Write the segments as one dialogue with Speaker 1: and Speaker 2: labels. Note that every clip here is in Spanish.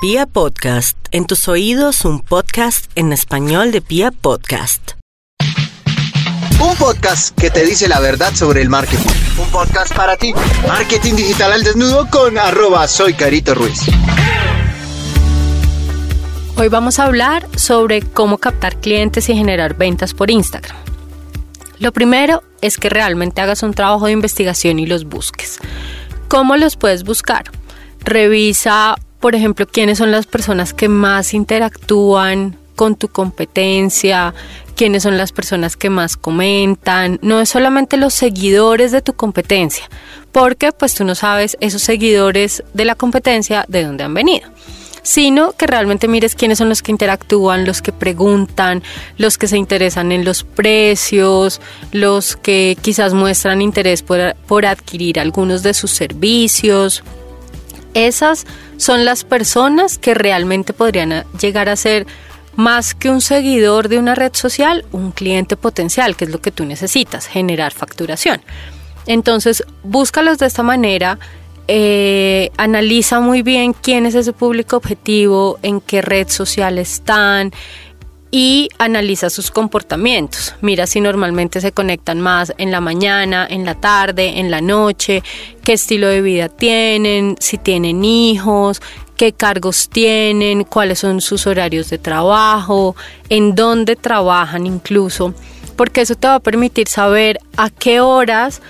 Speaker 1: Pia Podcast, en tus oídos un podcast en español de Pia Podcast.
Speaker 2: Un podcast que te dice la verdad sobre el marketing. Un podcast para ti. Marketing digital al desnudo con arroba soy Carito Ruiz.
Speaker 3: Hoy vamos a hablar sobre cómo captar clientes y generar ventas por Instagram. Lo primero es que realmente hagas un trabajo de investigación y los busques. ¿Cómo los puedes buscar? Revisa por ejemplo, quiénes son las personas que más interactúan con tu competencia, quiénes son las personas que más comentan, no es solamente los seguidores de tu competencia, porque pues tú no sabes esos seguidores de la competencia de dónde han venido sino que realmente mires quiénes son los que interactúan, los que preguntan, los que se interesan en los precios, los que quizás muestran interés por, por adquirir algunos de sus servicios. Esas son las personas que realmente podrían llegar a ser más que un seguidor de una red social, un cliente potencial, que es lo que tú necesitas, generar facturación. Entonces, búscalos de esta manera, eh, analiza muy bien quién es ese público objetivo, en qué red social están, y analiza sus comportamientos. Mira si normalmente se conectan más en la mañana, en la tarde, en la noche, qué estilo de vida tienen, si tienen hijos, qué cargos tienen, cuáles son sus horarios de trabajo, en dónde trabajan incluso, porque eso te va a permitir saber a qué horas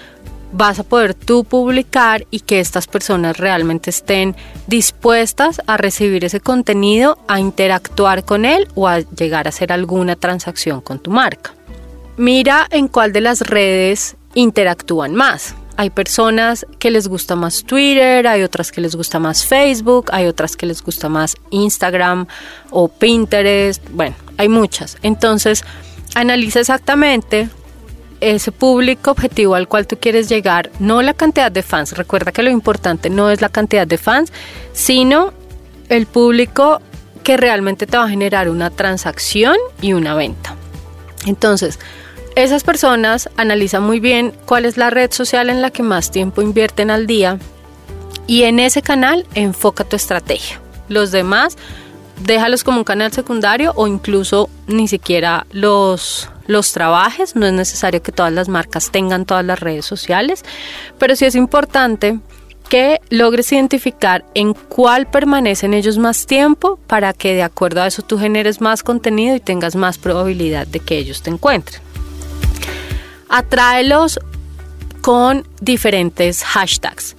Speaker 3: vas a poder tú publicar y que estas personas realmente estén dispuestas a recibir ese contenido, a interactuar con él o a llegar a hacer alguna transacción con tu marca. Mira en cuál de las redes interactúan más. Hay personas que les gusta más Twitter, hay otras que les gusta más Facebook, hay otras que les gusta más Instagram o Pinterest. Bueno, hay muchas. Entonces, analiza exactamente ese público objetivo al cual tú quieres llegar, no la cantidad de fans, recuerda que lo importante no es la cantidad de fans, sino el público que realmente te va a generar una transacción y una venta. Entonces, esas personas analizan muy bien cuál es la red social en la que más tiempo invierten al día y en ese canal enfoca tu estrategia. Los demás, déjalos como un canal secundario o incluso ni siquiera los los trabajes, no es necesario que todas las marcas tengan todas las redes sociales, pero sí es importante que logres identificar en cuál permanecen ellos más tiempo para que de acuerdo a eso tú generes más contenido y tengas más probabilidad de que ellos te encuentren. Atráelos con diferentes hashtags.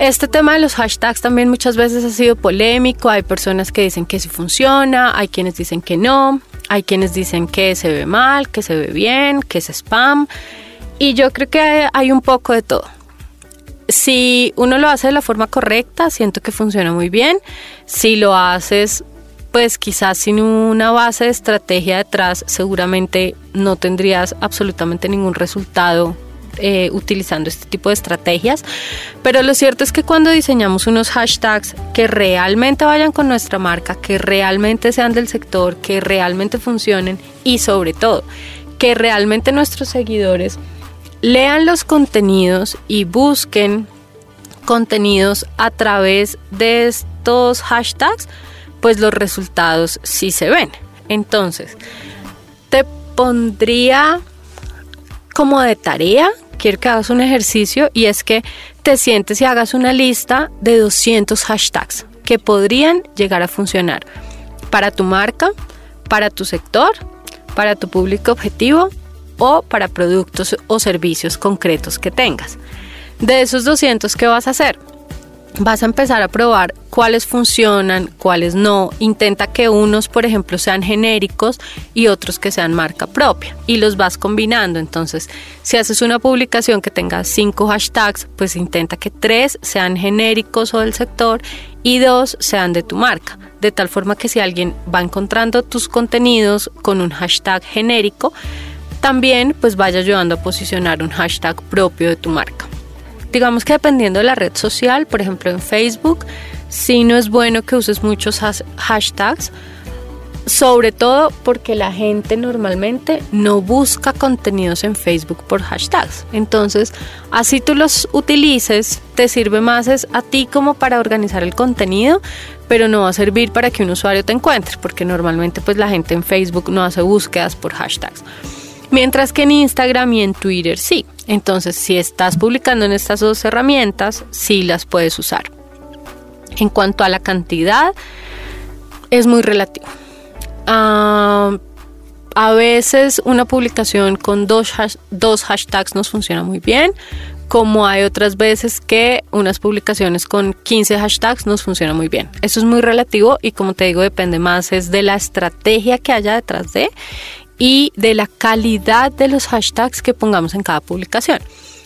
Speaker 3: Este tema de los hashtags también muchas veces ha sido polémico, hay personas que dicen que sí funciona, hay quienes dicen que no. Hay quienes dicen que se ve mal, que se ve bien, que es spam. Y yo creo que hay un poco de todo. Si uno lo hace de la forma correcta, siento que funciona muy bien. Si lo haces, pues quizás sin una base de estrategia detrás, seguramente no tendrías absolutamente ningún resultado eh, utilizando este tipo de estrategias. Pero lo cierto es que cuando diseñamos unos hashtags que realmente vayan con nuestra marca, que realmente sean del sector, que realmente funcionen y sobre todo que realmente nuestros seguidores lean los contenidos y busquen contenidos a través de estos hashtags, pues los resultados sí se ven. Entonces, te pondría como de tarea, quiero que hagas un ejercicio y es que te sientes y hagas una lista de 200 hashtags que podrían llegar a funcionar para tu marca, para tu sector, para tu público objetivo o para productos o servicios concretos que tengas. De esos 200, ¿qué vas a hacer? Vas a empezar a probar cuáles funcionan, cuáles no. Intenta que unos, por ejemplo, sean genéricos y otros que sean marca propia y los vas combinando. Entonces, si haces una publicación que tenga cinco hashtags, pues intenta que tres sean genéricos o del sector y dos sean de tu marca. De tal forma que si alguien va encontrando tus contenidos con un hashtag genérico, también pues vaya ayudando a posicionar un hashtag propio de tu marca. Digamos que dependiendo de la red social, por ejemplo en Facebook, sí no es bueno que uses muchos hashtags sobre todo porque la gente normalmente no busca contenidos en Facebook por hashtags. Entonces, así tú los utilices, te sirve más es a ti como para organizar el contenido, pero no va a servir para que un usuario te encuentre, porque normalmente pues la gente en Facebook no hace búsquedas por hashtags. Mientras que en Instagram y en Twitter sí. Entonces, si estás publicando en estas dos herramientas, sí las puedes usar. En cuanto a la cantidad, es muy relativo. Ah, a veces una publicación con dos, dos hashtags nos funciona muy bien, como hay otras veces que unas publicaciones con 15 hashtags nos funciona muy bien. Eso es muy relativo y como te digo depende más es de la estrategia que haya detrás de y de la calidad de los hashtags que pongamos en cada publicación.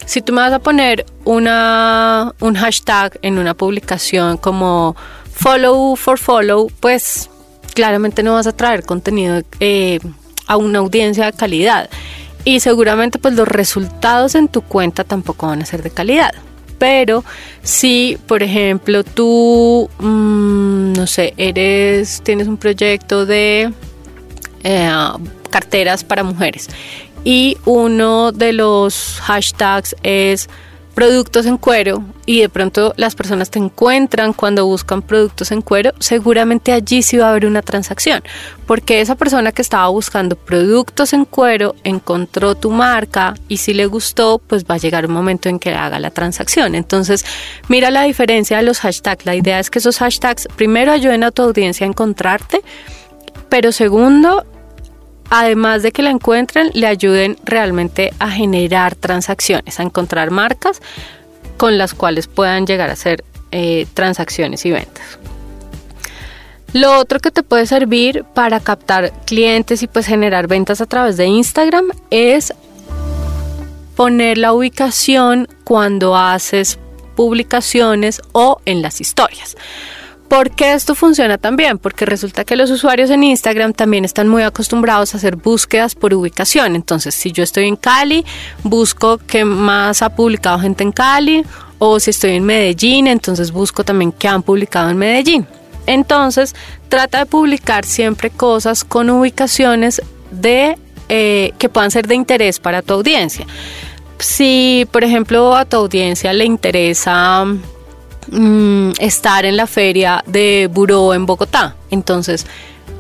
Speaker 3: Si tú me vas a poner una, un hashtag en una publicación como follow for follow, pues claramente no vas a traer contenido eh, a una audiencia de calidad. Y seguramente pues los resultados en tu cuenta tampoco van a ser de calidad. Pero si, por ejemplo, tú, mm, no sé, eres, tienes un proyecto de eh, carteras para mujeres y uno de los hashtags es productos en cuero y de pronto las personas te encuentran cuando buscan productos en cuero, seguramente allí sí va a haber una transacción, porque esa persona que estaba buscando productos en cuero encontró tu marca y si le gustó, pues va a llegar un momento en que haga la transacción. Entonces, mira la diferencia de los hashtags. La idea es que esos hashtags primero ayuden a tu audiencia a encontrarte, pero segundo, además de que la encuentren, le ayuden realmente a generar transacciones, a encontrar marcas con las cuales puedan llegar a hacer eh, transacciones y ventas. Lo otro que te puede servir para captar clientes y pues generar ventas a través de Instagram es poner la ubicación cuando haces publicaciones o en las historias. ¿Por qué esto funciona tan bien? Porque resulta que los usuarios en Instagram también están muy acostumbrados a hacer búsquedas por ubicación. Entonces, si yo estoy en Cali, busco qué más ha publicado gente en Cali, o si estoy en Medellín, entonces busco también qué han publicado en Medellín. Entonces, trata de publicar siempre cosas con ubicaciones de eh, que puedan ser de interés para tu audiencia. Si, por ejemplo, a tu audiencia le interesa Mm, estar en la feria de Buró en Bogotá. Entonces,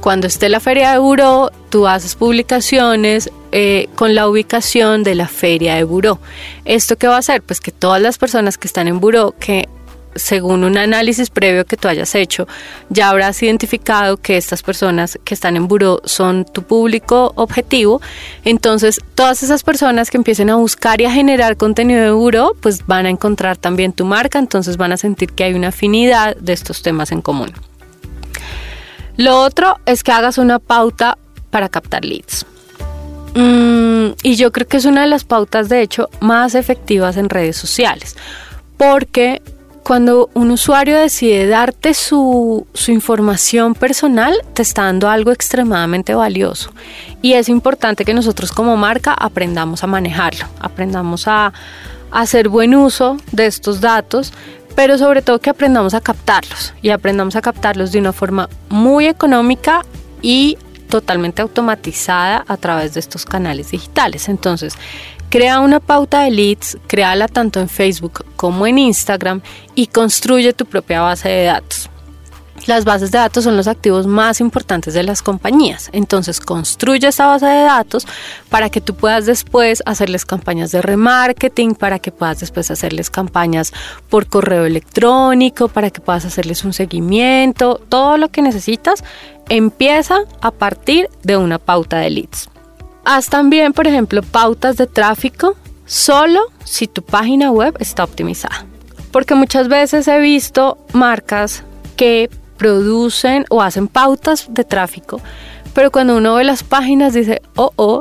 Speaker 3: cuando esté la feria de Buró, tú haces publicaciones eh, con la ubicación de la feria de Buró. ¿Esto qué va a hacer? Pues que todas las personas que están en Buró, que según un análisis previo que tú hayas hecho, ya habrás identificado que estas personas que están en buró son tu público objetivo. Entonces, todas esas personas que empiecen a buscar y a generar contenido de buró, pues van a encontrar también tu marca, entonces van a sentir que hay una afinidad de estos temas en común. Lo otro es que hagas una pauta para captar leads. Mm, y yo creo que es una de las pautas, de hecho, más efectivas en redes sociales, porque cuando un usuario decide darte su, información personal, te está dando algo extremadamente valioso. Y es importante que nosotros como marca aprendamos a manejarlo, aprendamos a, a hacer buen uso de estos datos, pero sobre todo que aprendamos a captarlos y aprendamos a captarlos de una forma muy económica y totalmente automatizada a través de estos canales digitales. Entonces, Crea una pauta de leads, créala tanto en Facebook como en Instagram y construye tu propia base de datos. Las bases de datos son los activos más importantes de las compañías. Entonces construye esta base de datos para que tú puedas después hacerles campañas de remarketing, para que puedas después hacerles campañas por correo electrónico, para que puedas hacerles un seguimiento. Todo lo que necesitas empieza a partir de una pauta de leads. Haz también, por ejemplo, pautas de tráfico solo si tu página web está optimizada. Porque muchas veces he visto marcas que producen o hacen pautas de tráfico, pero cuando uno ve las páginas dice, oh, oh,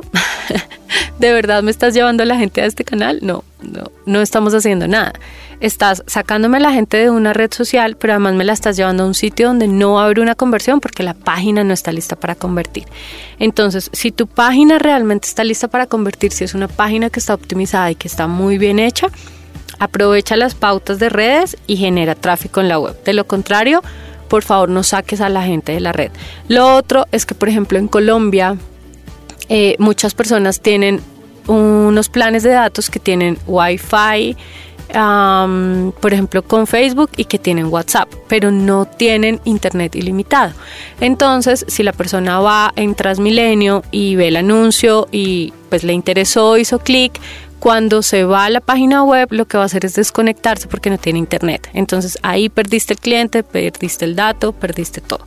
Speaker 3: ¿de verdad me estás llevando la gente a este canal? No, no, no estamos haciendo nada. Estás sacándome a la gente de una red social, pero además me la estás llevando a un sitio donde no haber una conversión porque la página no está lista para convertir. Entonces, si tu página realmente está lista para convertir, si es una página que está optimizada y que está muy bien hecha, aprovecha las pautas de redes y genera tráfico en la web. De lo contrario, por favor no saques a la gente de la red. Lo otro es que, por ejemplo, en Colombia eh, muchas personas tienen unos planes de datos que tienen Wi-Fi, por ejemplo, con Facebook y que tienen WhatsApp, pero no tienen internet ilimitado. Entonces, si la persona va en Transmilenio y ve el anuncio y pues le interesó, hizo clic, cuando se va a la página web, lo que va a hacer es desconectarse porque no tiene internet. Entonces ahí perdiste el cliente, perdiste el dato, perdiste todo.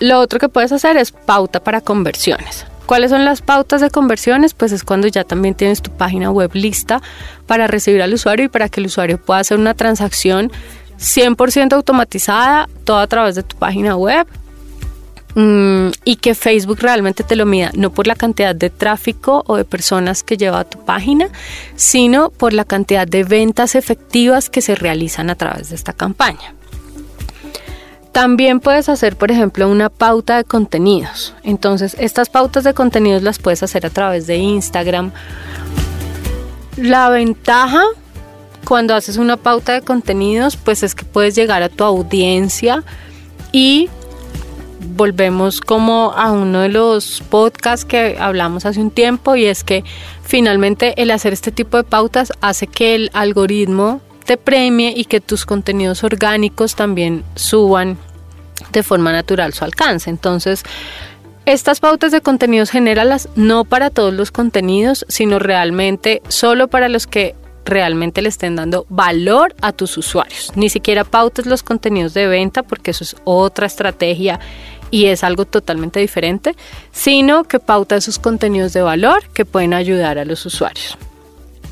Speaker 3: Lo otro que puedes hacer es pauta para conversiones. ¿Cuáles son las pautas de conversiones? Pues es cuando ya también tienes tu página web lista para recibir al usuario y para que el usuario pueda hacer una transacción 100% automatizada, todo a través de tu página web, Mm, y que Facebook realmente te lo mida no por la cantidad de tráfico o de personas que lleva a tu página, sino por la cantidad de ventas efectivas que se realizan a través de esta campaña. También puedes hacer, por ejemplo, una pauta de contenidos. Entonces, estas pautas de contenidos las puedes hacer a través de Instagram. La ventaja cuando haces una pauta de contenidos, pues es que puedes llegar a tu audiencia y volvemos como a uno de los podcasts que hablamos hace un tiempo y es que finalmente el hacer este tipo de pautas hace que el algoritmo te premie y que tus contenidos orgánicos también suban de forma natural su alcance. Entonces, estas pautas de contenidos generalas no para todos los contenidos, sino realmente solo para los que realmente le estén dando valor a tus usuarios. Ni siquiera pautes los contenidos de venta porque eso es otra estrategia y es algo totalmente diferente, sino que pauta esos contenidos de valor que pueden ayudar a los usuarios.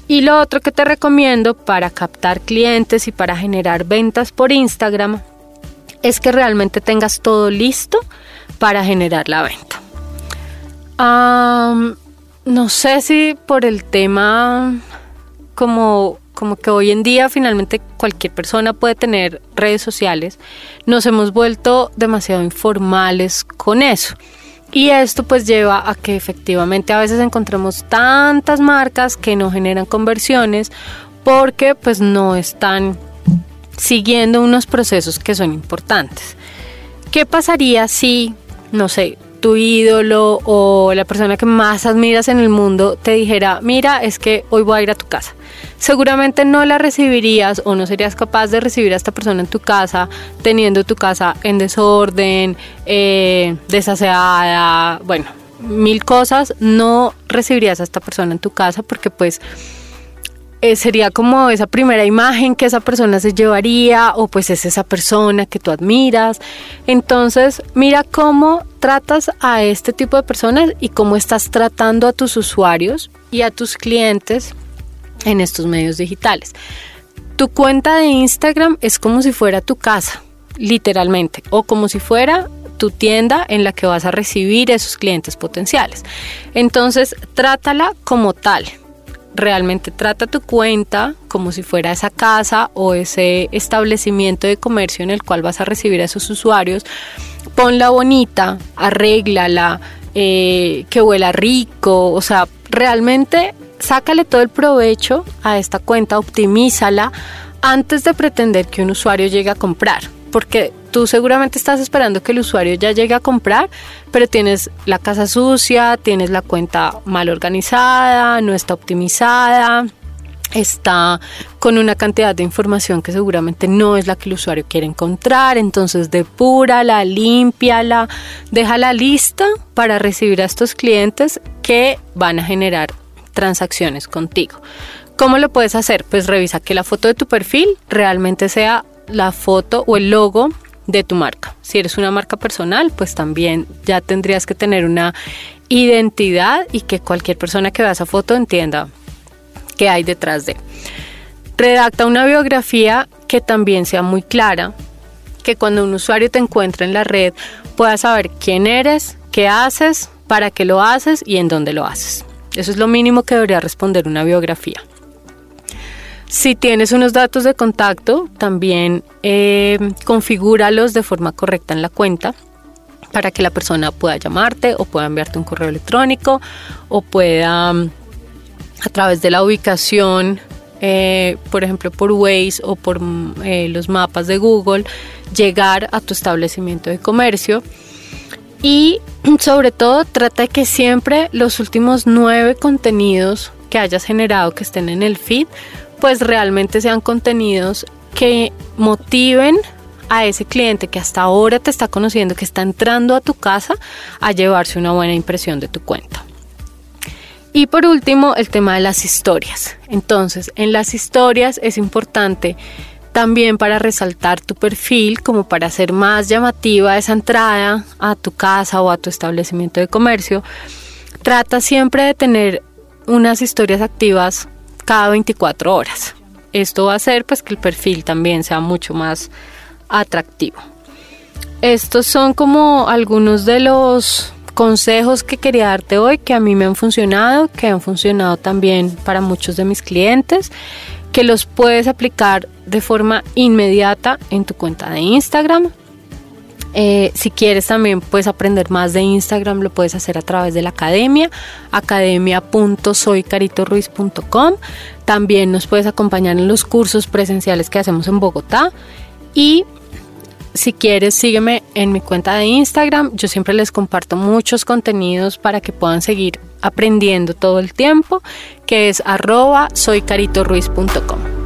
Speaker 3: Y lo otro que te recomiendo para captar clientes y para generar ventas por Instagram es que realmente tengas todo listo para generar la venta. no sé si por el tema como como que hoy en día finalmente cualquier persona puede tener redes sociales, nos hemos vuelto demasiado informales con eso. Y esto pues lleva a que efectivamente a veces encontremos tantas marcas que no generan conversiones porque pues no están siguiendo unos procesos que son importantes. ¿Qué pasaría si, no sé, tu ídolo o la persona que más admiras en el mundo te dijera, mira, es que hoy voy a ir a tu casa. Seguramente no la recibirías o no serías capaz de recibir a esta persona en tu casa teniendo tu casa en desorden, eh, desaseada, bueno, mil cosas. No recibirías a esta persona en tu casa porque pues eh, sería como esa primera imagen que esa persona se llevaría o pues es esa persona que tú admiras. Entonces, mira cómo tratas a este tipo de personas y cómo estás tratando a tus usuarios y a tus clientes en estos medios digitales. Tu cuenta de Instagram es como si fuera tu casa, literalmente, o como si fuera tu tienda en la que vas a recibir esos clientes potenciales. Entonces, trátala como tal realmente trata tu cuenta como si fuera esa casa o ese establecimiento de comercio en el cual vas a recibir a esos usuarios. Ponla bonita, arréglala, eh, que huela rico, o sea, realmente sácale todo el provecho a esta cuenta, optimízala antes de pretender que un usuario llegue a comprar porque tú seguramente estás esperando que el usuario ya llegue a comprar, pero tienes la casa sucia, tienes la cuenta mal organizada, no está optimizada, está con una cantidad de información que seguramente no es la que el usuario quiere encontrar, entonces depúrala, límpiala, déjala lista para recibir a estos clientes que van a generar transacciones contigo. ¿Cómo lo puedes hacer? Pues revisa que la foto de tu perfil realmente sea la foto o el logo de tu marca. Si eres una marca personal, pues también ya tendrías que tener una identidad y que cualquier persona que vea esa foto entienda qué hay detrás de. Redacta una biografía que también sea muy clara, que cuando un usuario te encuentre en la red pueda saber quién eres, qué haces, para qué lo haces y en dónde lo haces. Eso es lo mínimo que debería responder una biografía. Si tienes unos datos de contacto, también eh, configúralos de forma correcta en la cuenta para que la persona pueda llamarte o pueda enviarte un correo electrónico o pueda a través de la ubicación, eh, por ejemplo por Waze o por eh, los mapas de Google, llegar a tu establecimiento de comercio. Y sobre todo trata de que siempre los últimos nueve contenidos que hayas generado que estén en el feed, pues realmente sean contenidos que motiven a ese cliente que hasta ahora te está conociendo, que está entrando a tu casa, a llevarse una buena impresión de tu cuenta. Y por último, el tema de las historias. Entonces, en las historias es importante también para resaltar tu perfil, como para hacer más llamativa esa entrada a tu casa o a tu establecimiento de comercio. Trata siempre de tener unas historias activas cada 24 horas. Esto va a hacer pues que el perfil también sea mucho más atractivo. Estos son como algunos de los consejos que quería darte hoy que a mí me han funcionado, que han funcionado también para muchos de mis clientes, que los puedes aplicar de forma inmediata en tu cuenta de Instagram. Eh, si quieres también puedes aprender más de Instagram, lo puedes hacer a través de la academia, academia.soycaritoruiz.com. También nos puedes acompañar en los cursos presenciales que hacemos en Bogotá y si quieres, sígueme en mi cuenta de Instagram. Yo siempre les comparto muchos contenidos para que puedan seguir aprendiendo todo el tiempo, que es arroba soycaritoruiz.com.